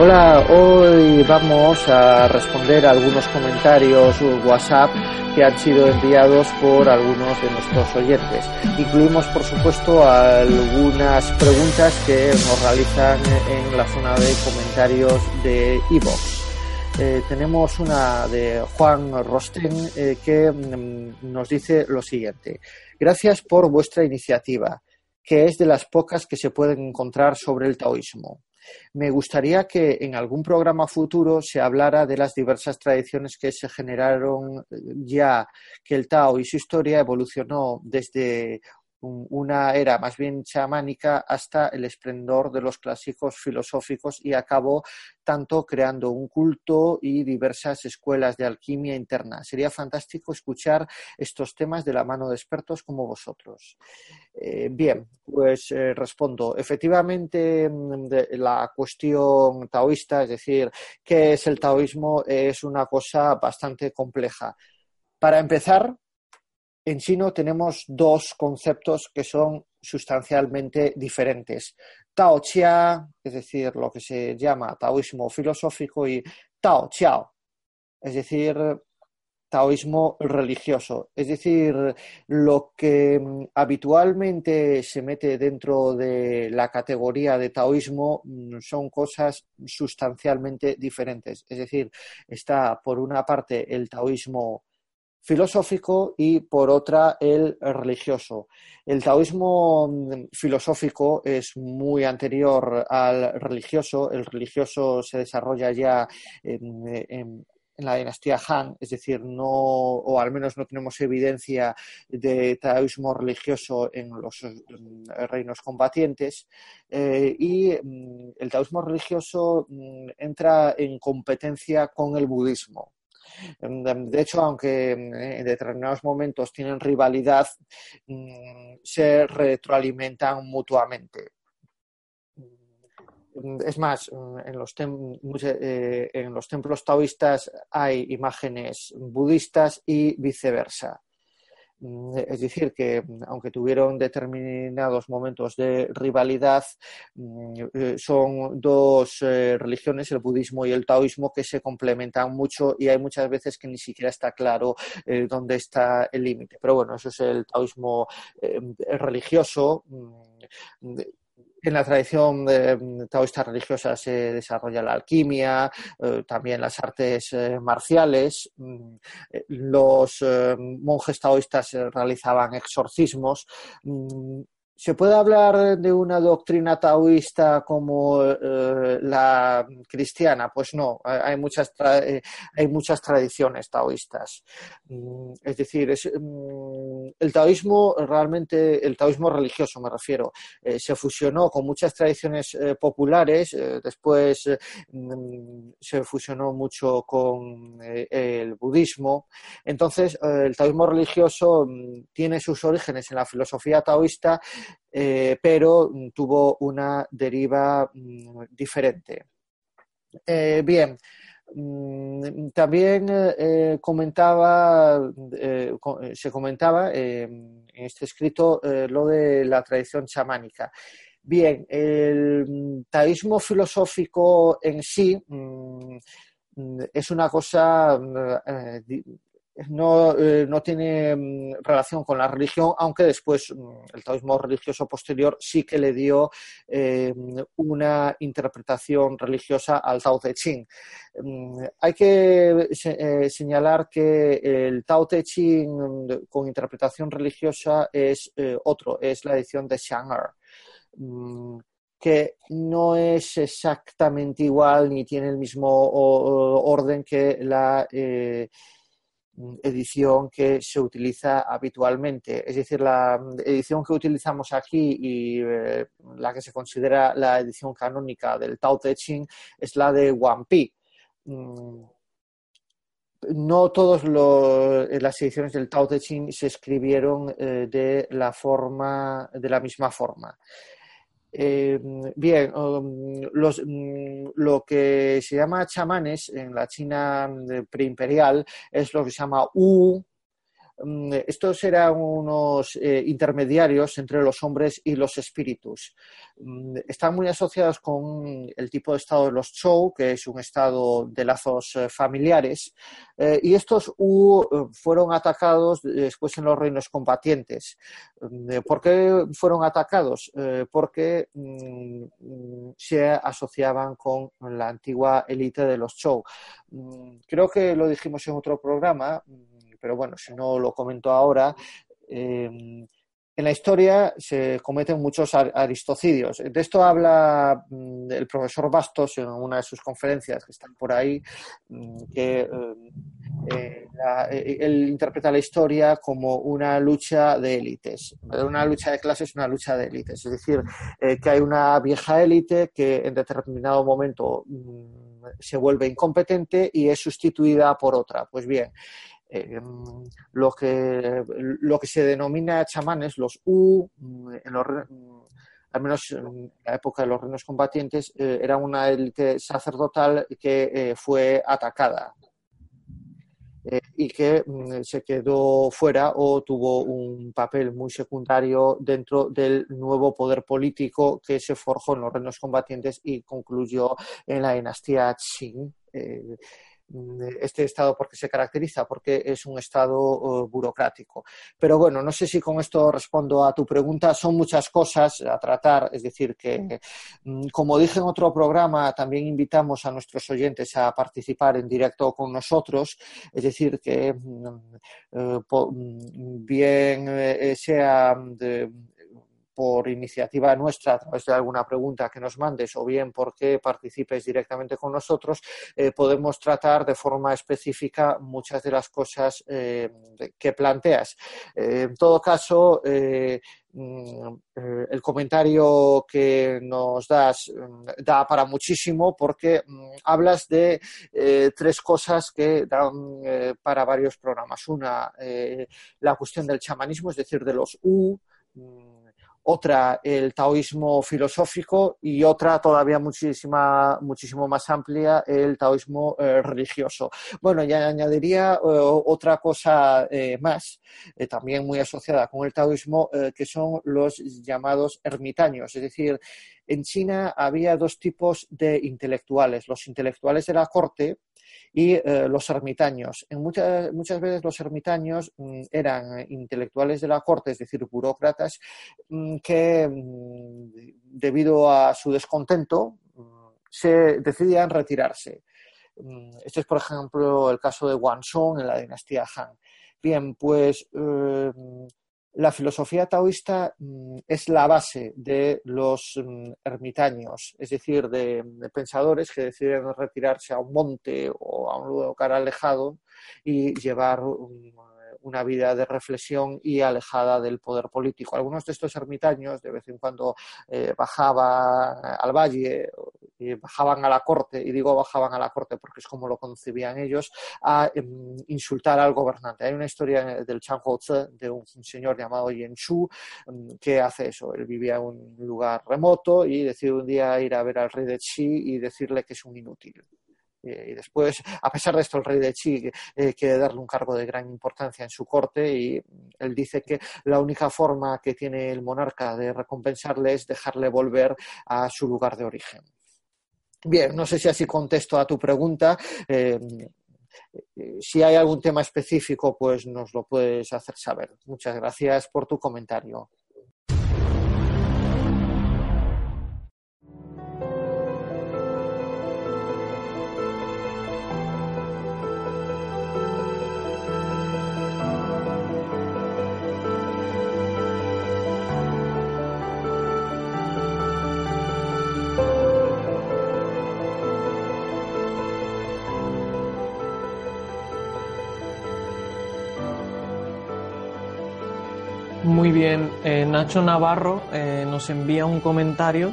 Hola, hoy vamos a responder a algunos comentarios WhatsApp que han sido enviados por algunos de nuestros oyentes. Incluimos, por supuesto, algunas preguntas que nos realizan en la zona de comentarios de iVoox. Eh, tenemos una de Juan Rosten eh, que mm, nos dice lo siguiente. Gracias por vuestra iniciativa, que es de las pocas que se pueden encontrar sobre el taoísmo. Me gustaría que en algún programa futuro se hablara de las diversas tradiciones que se generaron eh, ya que el Tao y su historia evolucionó desde una era más bien chamánica hasta el esplendor de los clásicos filosóficos y acabó tanto creando un culto y diversas escuelas de alquimia interna. Sería fantástico escuchar estos temas de la mano de expertos como vosotros. Eh, bien, pues eh, respondo. Efectivamente, mm, la cuestión taoísta, es decir, qué es el taoísmo, es una cosa bastante compleja. Para empezar, en chino tenemos dos conceptos que son sustancialmente diferentes. Tao Chia, es decir, lo que se llama taoísmo filosófico, y Tao Chiao, es decir, taoísmo religioso. Es decir, lo que mm, habitualmente se mete dentro de la categoría de taoísmo mm, son cosas sustancialmente diferentes. Es decir, está por una parte el taoísmo filosófico y por otra el religioso. El taoísmo mm, filosófico es muy anterior al religioso. El religioso se desarrolla ya en, la dinastía Han, es decir, no, o al menos no tenemos evidencia de taoísmo religioso en los mm, reinos combatientes. Eh, y mm, el taoísmo religioso entra en competencia con el budismo. De hecho, aunque en determinados momentos tienen rivalidad, mm, se retroalimentan mutuamente. Es más, en los, eh, en los templos taoístas hay imágenes budistas y viceversa. Mm, es decir, que mm, aunque tuvieron determinados momentos de rivalidad, mm, eh, son dos eh, religiones, el budismo y el taoísmo, que se complementan mucho y hay muchas veces que ni siquiera está claro eh, dónde está el límite. Pero bueno, eso es el taoísmo religioso en la tradición taoísta religiosa se desarrolla la alquimia, eh, también las artes eh, marciales. Mm, eh, los monjes taoístas realizaban exorcismos. ¿Se puede hablar de una doctrina taoísta como eh, la cristiana? Pues no, hay muchas, eh, hay muchas tradiciones taoístas. Mm, es decir, mm, el taoísmo realmente, el taoísmo religioso me refiero, eh, se fusionó con muchas tradiciones populares, después mm, se fusionó mucho con el budismo. Entonces, el taoísmo religioso tiene sus orígenes en la filosofía taoísta eh, pero mm, tuvo una deriva mm, diferente. Eh, bien, mm, también eh, comentaba, se comentaba en este escrito lo de la tradición chamánica. Bien, el taoísmo filosófico en sí es una cosa no, eh, no tiene mm, relación con la religión, aunque después mm, el taoísmo religioso posterior sí que le dio eh, una interpretación religiosa al Tao Te Ching. Mm, hay que eh, señalar que el Tao Te Ching con interpretación religiosa es otro, es la edición de Xiang'er que no es exactamente igual ni tiene el mismo orden que la edición que se utiliza habitualmente. Es decir, la edición que utilizamos aquí y eh, la que se considera la edición canónica del Tao Te Ching es la de Wang Pi. Mm, no todas las ediciones del Tao Te Ching se escribieron eh, de la forma de la misma forma. Eh, bien, um, mm, lo que se llama chamanes en la China mm, preimperial es lo que se llama Wu, mm, estos eran unos eh, intermediarios entre los hombres y los espíritus. Mm, están muy asociados con el tipo de estado de los Chou, que es un estado de lazos eh, familiares, eh, y estos U fueron atacados después en los reinos combatientes. Mm, ¿Por qué fueron atacados? porque se asociaban con la antigua élite de los Chou. Creo que lo dijimos en otro programa, pero bueno, si no lo comento ahora, eh, en la historia se cometen muchos aristocidios. De esto habla mm, el profesor Bastos en una de sus conferencias que están por ahí, mm, que eh, eh, él interpreta la historia como una lucha de élites. Una lucha de clases, una lucha de élites. Es decir, que hay una vieja élite que en determinado momento mm, se vuelve incompetente y es sustituida por otra. Pues bien, eh, lo, que, lo que se denomina chamanes, los U, mm, mm, al menos en la época de los reinos combatientes, eh, era una élite sacerdotal que eh, fue atacada. Y que mm, se quedó fuera o tuvo un papel muy secundario dentro del nuevo poder político que se forjó en los reinos combatientes y concluyó en la dinastía Qing este estado porque se caracteriza, porque es un estado eh, burocrático. Pero bueno, no sé si con esto respondo a tu pregunta. Son muchas cosas a tratar, es decir, que mm, como dije en otro programa, también invitamos a nuestros oyentes a participar en directo con nosotros, es decir, que mm, eh, bien eh, sea de, por iniciativa nuestra a través de alguna pregunta que nos mandes o bien porque participes directamente con nosotros, eh, podemos tratar de forma específica muchas de las cosas eh, que planteas. Eh, en todo caso, mm, el comentario que nos das mm, da para muchísimo porque mm, hablas de tres cosas que dan para varios programas. Una, la cuestión del chamanismo, es decir, de los U otra el taoísmo filosófico y otra todavía muchísima, muchísimo más amplia, el taoísmo eh, religioso. Bueno, ya añadiría eh, otra cosa eh, más, también muy asociada con el taoísmo, que son los llamados ermitaños, es decir, en China había dos tipos de intelectuales, los intelectuales de la corte, y eh, los ermitaños. En muchas, muchas veces los ermitaños mm, eran intelectuales de la corte, es decir, burócratas, mm, que mm, debido a su descontento se decidían retirarse. Este es, por ejemplo, el caso de Wanzhong en la dinastía Han. Bien, pues eh, la filosofía taoísta mm, es la base de los mm, ermitaños, es decir, de, pensadores que deciden retirarse a un monte o a un lugar alejado y llevar una vida de reflexión y alejada del poder político. Algunos de estos ermitaños de vez en cuando eh, bajaban al valle y bajaban a la corte, y digo bajaban a la corte porque es como lo concebían ellos, a em, insultar al gobernante. Hay una historia del Chang Tse de un señor llamado Yen Chu em, que hace eso. Él vivía en un lugar remoto y decide un día ir a ver al rey de Xi y decirle que es un inútil. Eh, y después, a pesar de esto, el rey de Chi eh, quiere darle un cargo de gran importancia en su corte y él dice que la única forma que tiene el monarca de recompensarle es dejarle volver a su lugar de origen. Bien, no sé si así contesto a tu pregunta. Eh, si hay algún tema específico, pues nos lo puedes hacer saber. Muchas gracias por tu comentario. Muy bien, eh, Nacho Navarro eh, nos envía un comentario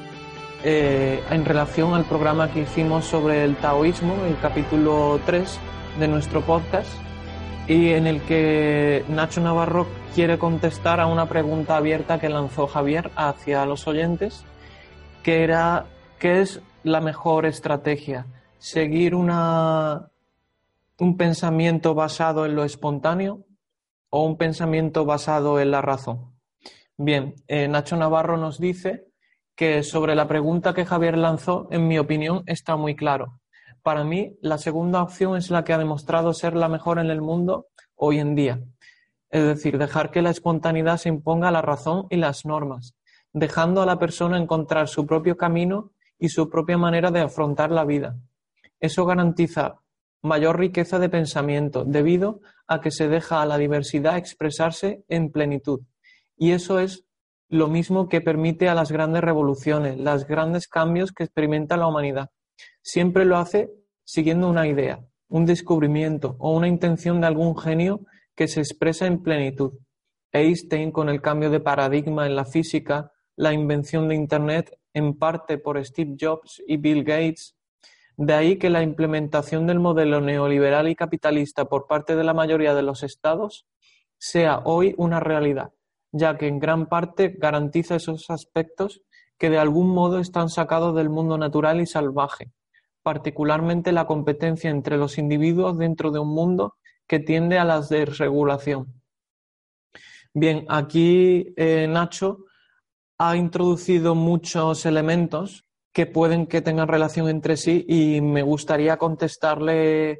eh, en relación al programa que hicimos sobre el taoísmo, el capítulo 3 de nuestro podcast, y en el que Nacho Navarro quiere contestar a una pregunta abierta que lanzó Javier hacia los oyentes, que era ¿qué es la mejor estrategia? ¿Seguir una, un pensamiento basado en lo espontáneo o un pensamiento basado en la razón. Bien, eh, Nacho Navarro nos dice que sobre la pregunta que Javier lanzó, en mi opinión, está muy claro. Para mí, la segunda opción es la que ha demostrado ser la mejor en el mundo hoy en día. Es decir, dejar que la espontaneidad se imponga a la razón y las normas, dejando a la persona encontrar su propio camino y su propia manera de afrontar la vida. Eso garantiza mayor riqueza de pensamiento debido a que se deja a la diversidad expresarse en plenitud. Y eso es lo mismo que permite a las grandes revoluciones, los grandes cambios que experimenta la humanidad. Siempre lo hace siguiendo una idea, un descubrimiento o una intención de algún genio que se expresa en plenitud. Einstein con el cambio de paradigma en la física, la invención de Internet en parte por Steve Jobs y Bill Gates. De ahí que la implementación del modelo neoliberal y capitalista por parte de la mayoría de los estados sea hoy una realidad, ya que en gran parte garantiza esos aspectos que de algún modo están sacados del mundo natural y salvaje, particularmente la competencia entre los individuos dentro de un mundo que tiende a la desregulación. Bien, aquí eh, Nacho ha introducido muchos elementos que pueden que tengan relación entre sí y me gustaría contestarle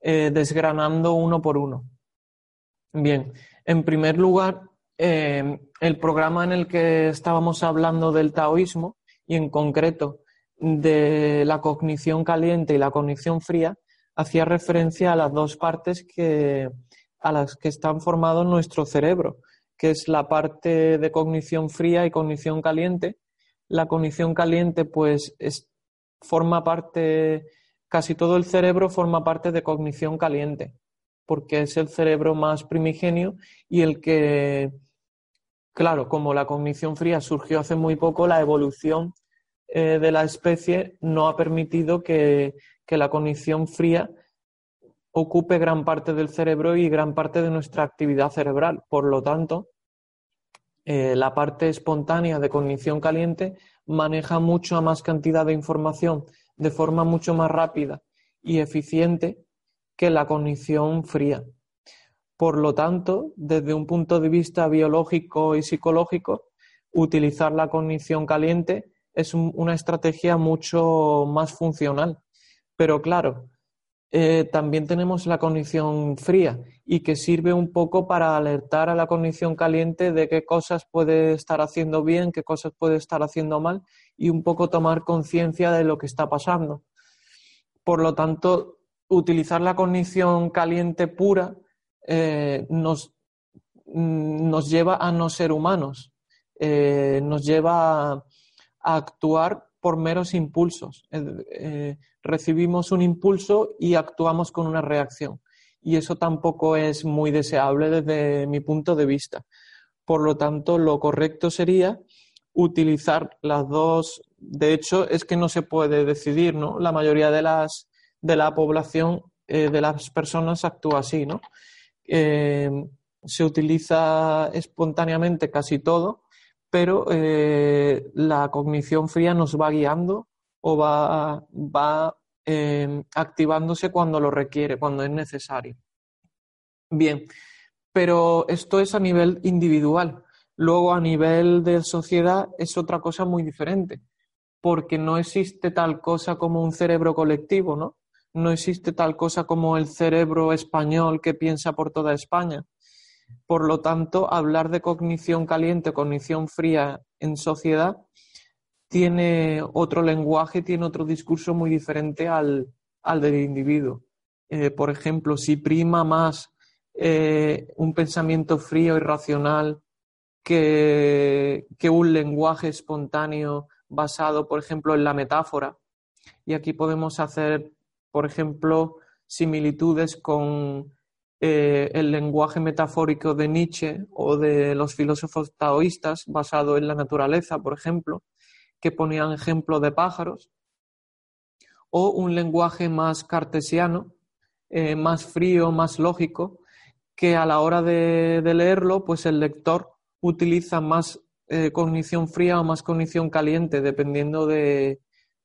eh, desgranando uno por uno. Bien, en primer lugar, eh, el programa en el que estábamos hablando del taoísmo y en concreto de la cognición caliente y la cognición fría hacía referencia a las dos partes que, a las que están formados nuestro cerebro, que es la parte de cognición fría y cognición caliente. La cognición caliente, pues, es, forma parte, casi todo el cerebro forma parte de cognición caliente, porque es el cerebro más primigenio y el que, claro, como la cognición fría surgió hace muy poco, la evolución eh, de la especie no ha permitido que, que la cognición fría ocupe gran parte del cerebro y gran parte de nuestra actividad cerebral. Por lo tanto, eh, la parte espontánea de cognición caliente maneja mucho más cantidad de información de forma mucho más rápida y eficiente que la cognición fría. Por lo tanto, desde un punto de vista biológico y psicológico, utilizar la cognición caliente es una estrategia mucho más funcional pero claro, eh, también tenemos la cognición fría y que sirve un poco para alertar a la cognición caliente de qué cosas puede estar haciendo bien, qué cosas puede estar haciendo mal y un poco tomar conciencia de lo que está pasando. Por lo tanto, utilizar la cognición caliente pura eh, nos, mm, nos, lleva a no ser humanos, eh, nos lleva a actuar por meros impulsos. Eh, recibimos un impulso y actuamos con una reacción. Y eso tampoco es muy deseable desde mi punto de vista. Por lo tanto, lo correcto sería utilizar las dos. De hecho, es que no se puede decidir, ¿no? La mayoría de las de la población, eh, de las personas actúa así, ¿no? Eh, se utiliza espontáneamente casi todo pero eh, la cognición fría nos va guiando o va, va em, activándose cuando lo requiere, cuando es necesario. Bien, pero esto es a nivel individual. Luego, a nivel de sociedad, es otra cosa muy diferente, porque no existe tal cosa como un cerebro colectivo, ¿no? No existe tal cosa como el cerebro español que piensa por toda España por lo tanto, hablar de cognición caliente, cognición fría en sociedad, tiene otro lenguaje, tiene otro discurso muy diferente al, del individuo. Eh, por ejemplo, si prima más eh, un pensamiento frío y racional que, que un lenguaje espontáneo basado, por ejemplo, en la metáfora. Y aquí podemos hacer, por ejemplo, similitudes con eh, el lenguaje metafórico de Nietzsche o de los filósofos taoístas basado en la naturaleza, por ejemplo, que ponían ejemplo de pájaros, o un lenguaje más cartesiano, eh, más frío, más lógico, que a la hora de, leerlo, pues el lector utiliza más eh, cognición fría o más cognición caliente, dependiendo de,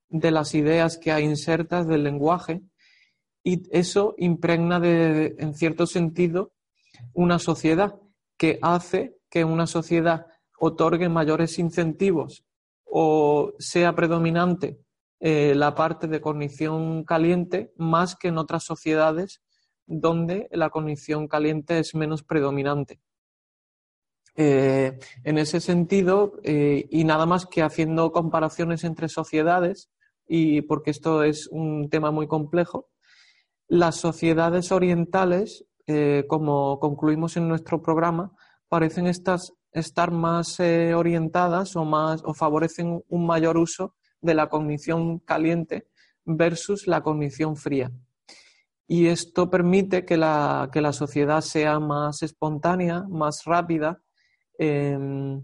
de las ideas que hay insertas del lenguaje y eso impregna en cierto sentido una sociedad que hace que una sociedad otorgue mayores incentivos o sea predominante eh, la parte de cognición caliente más que en otras sociedades donde la cognición caliente es menos predominante. Eh, en ese sentido, eh, y nada más que haciendo comparaciones entre sociedades, y porque esto es un tema muy complejo, las sociedades orientales, eh, como concluimos en nuestro programa, parecen estar más orientadas o, más, o favorecen un mayor uso de la cognición caliente versus la cognición fría. Y esto permite que la, que la sociedad sea más espontánea, más rápida, Em,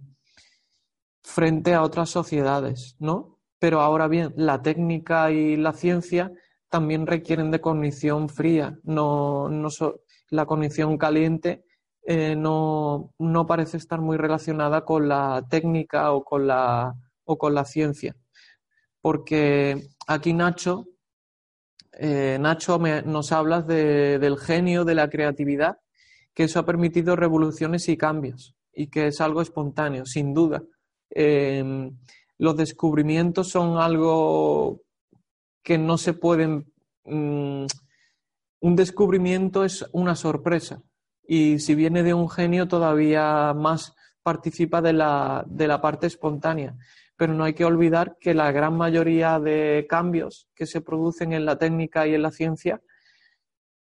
frente a otras sociedades, ¿no? Pero ahora bien, la técnica y la ciencia también requieren de cognición fría, no, no la cognición caliente eh, no, no, parece estar muy relacionada con la técnica o con la, o con la ciencia. Porque aquí Nacho, eh, Nacho nos habla del genio, de la creatividad, que eso ha permitido revoluciones y cambios y que es algo espontáneo, sin duda. Em, los descubrimientos son algo que no se pueden... Mm, un descubrimiento es una sorpresa y si viene de un genio todavía más participa de la, de la parte espontánea. Pero no hay que olvidar que la gran mayoría de cambios que se producen en la técnica y en la ciencia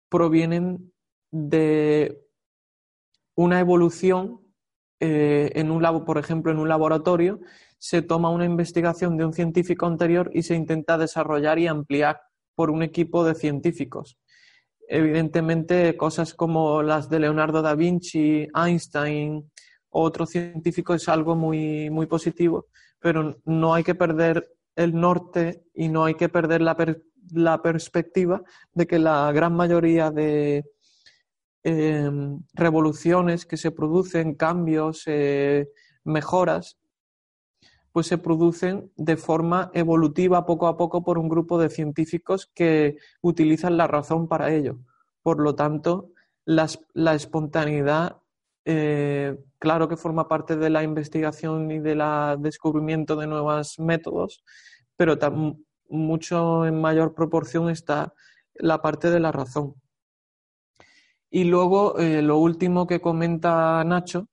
provienen de una evolución eh, en un por ejemplo, en un laboratorio, se toma una investigación de un científico anterior y se intenta desarrollar y ampliar por un equipo de científicos. Evidentemente, cosas como las de Leonardo da Vinci, Einstein o otros científicos es algo muy, muy positivo, pero no hay que perder el norte y no hay que perder la perspectiva de que la gran mayoría de, Em, revoluciones que se producen, cambios, eh, mejoras, pues se producen de forma evolutiva poco a poco por un grupo de científicos que utilizan la razón para ello. Por lo tanto, la espontaneidad, eh, claro que forma parte de la investigación y del descubrimiento de nuevos métodos, pero mucho en mayor proporción está la parte de la razón. Y luego, eh, lo último que comenta Nacho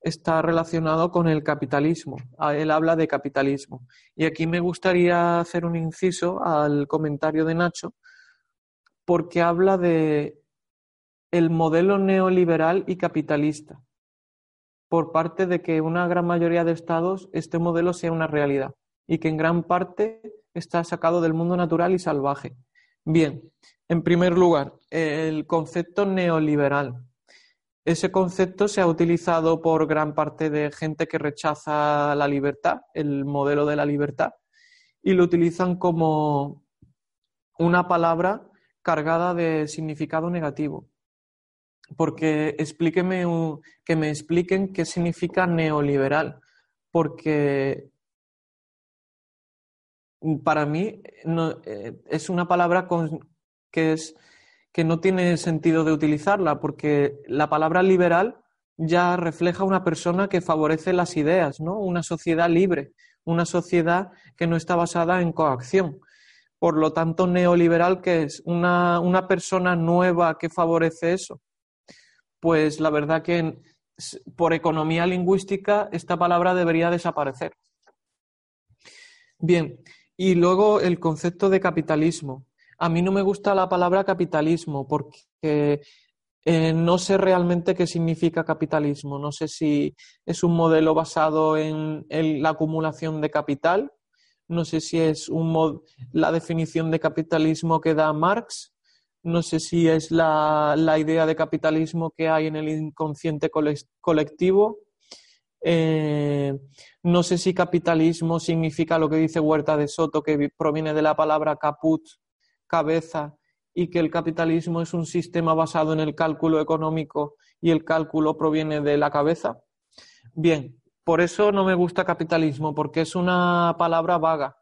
está relacionado con el capitalismo. Él habla de capitalismo. Y aquí me gustaría hacer un inciso al comentario de Nacho, porque habla de el modelo neoliberal y capitalista, por parte de que una gran mayoría de estados este modelo sea una realidad y que en gran parte está sacado del mundo natural y salvaje. Bien, en primer lugar, el concepto neoliberal. Ese concepto se ha utilizado por gran parte de gente que rechaza la libertad, el modelo de la libertad, y lo utilizan como una palabra cargada de significado negativo. Porque explíqueme, que me expliquen qué significa neoliberal, porque para mí eh, es una palabra con, que, es, que no tiene sentido de utilizarla, porque la palabra liberal ya refleja una persona que favorece las ideas, ¿no? Una sociedad libre, una sociedad que no está basada en coacción. Por lo tanto, neoliberal, que es una, una persona nueva que favorece eso. Pues la verdad que por economía lingüística esta palabra debería desaparecer. Bien, y luego el concepto de capitalismo. A mí no me gusta la palabra capitalismo porque eh, no sé realmente qué significa capitalismo. No sé si es un modelo basado en, la acumulación de capital. No sé si es la definición de capitalismo que da Marx. No sé si es la, la idea de capitalismo que hay en el inconsciente colectivo. Eh, no sé si capitalismo significa lo que dice Huerta de Soto, que proviene de la palabra caput, cabeza, y que el capitalismo es un sistema basado en el cálculo económico y el cálculo proviene de la cabeza. Bien, por eso no me gusta capitalismo, porque es una palabra vaga.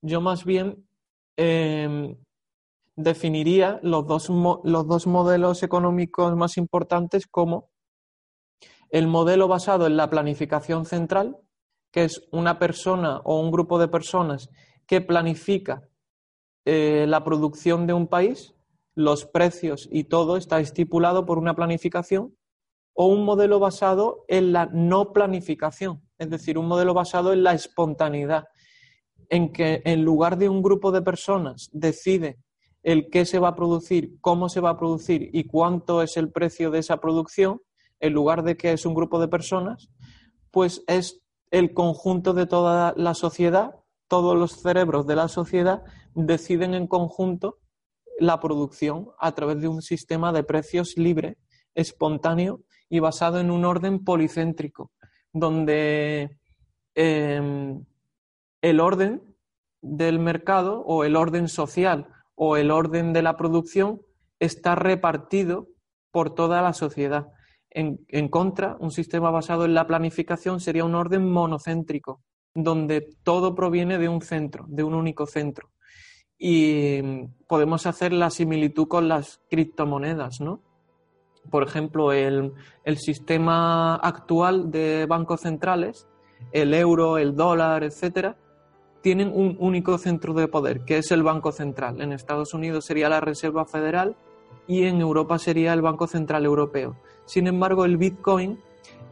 Yo más bien em, definiría los dos, los dos modelos económicos más importantes como el modelo basado en la planificación central, que es una persona o un grupo de personas que planifica eh, la producción de un país, los precios y todo está estipulado por una planificación, o un modelo basado en la no planificación, es decir, un modelo basado en la espontaneidad, en que en lugar de un grupo de personas decide el qué se va a producir, cómo se va a producir y cuánto es el precio de esa producción, en lugar de que es un grupo de personas, pues es el conjunto de toda la sociedad, todos los cerebros de la sociedad deciden en conjunto la producción a través de un sistema de precios libre, espontáneo y basado en un orden policéntrico, donde em, el orden del mercado o el orden social o el orden de la producción está repartido por toda la sociedad. En, contra, un sistema basado en la planificación sería un orden monocéntrico, donde todo proviene de un centro, de un único centro. Y podemos hacer la similitud con las criptomonedas, ¿no? Por ejemplo, el, el sistema actual de bancos centrales, el euro, el dólar, etcétera, tienen un único centro de poder, que es el Banco Central. En Estados Unidos sería la Reserva Federal y en Europa sería el Banco Central Europeo. Sin embargo, el Bitcoin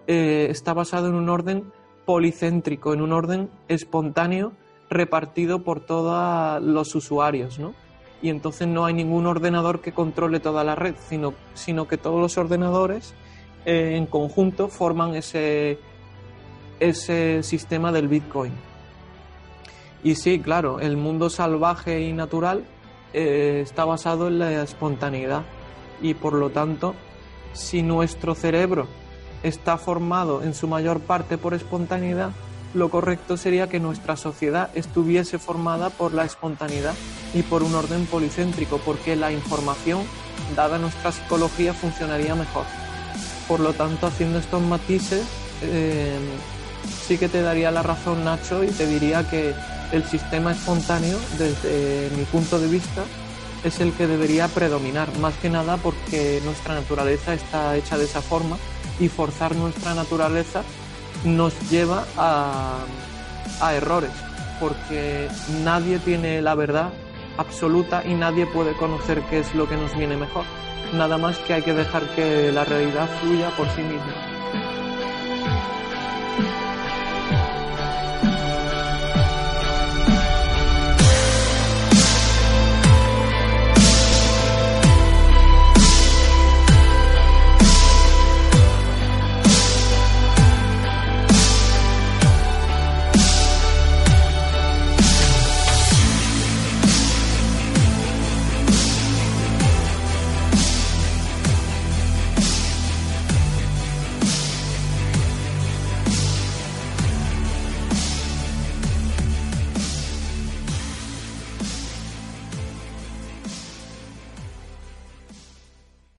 eh, está basado en un orden policéntrico, en un orden espontáneo repartido por todos los usuarios, ¿no? Y entonces no hay ningún ordenador que controle toda la red, sino, sino que todos los ordenadores eh, en conjunto forman ese, ese sistema del Bitcoin. Y sí, claro, el mundo salvaje y natural eh, está basado en la espontaneidad y por lo tanto, si nuestro cerebro está formado en su mayor parte por espontaneidad, lo correcto sería que nuestra sociedad estuviese formada por la espontaneidad y por un orden policéntrico, porque la información, dada nuestra psicología, funcionaría mejor. Por lo tanto, haciendo estos matices, eh, sí que te daría la razón, Nacho, y te diría que el sistema espontáneo, desde mi punto de vista, es el que debería predominar, más que nada porque nuestra naturaleza está hecha de esa forma y forzar nuestra naturaleza nos lleva a, a errores, porque nadie tiene la verdad absoluta y nadie puede conocer qué es lo que nos viene mejor. Nada más que hay que dejar que la realidad fluya por sí misma.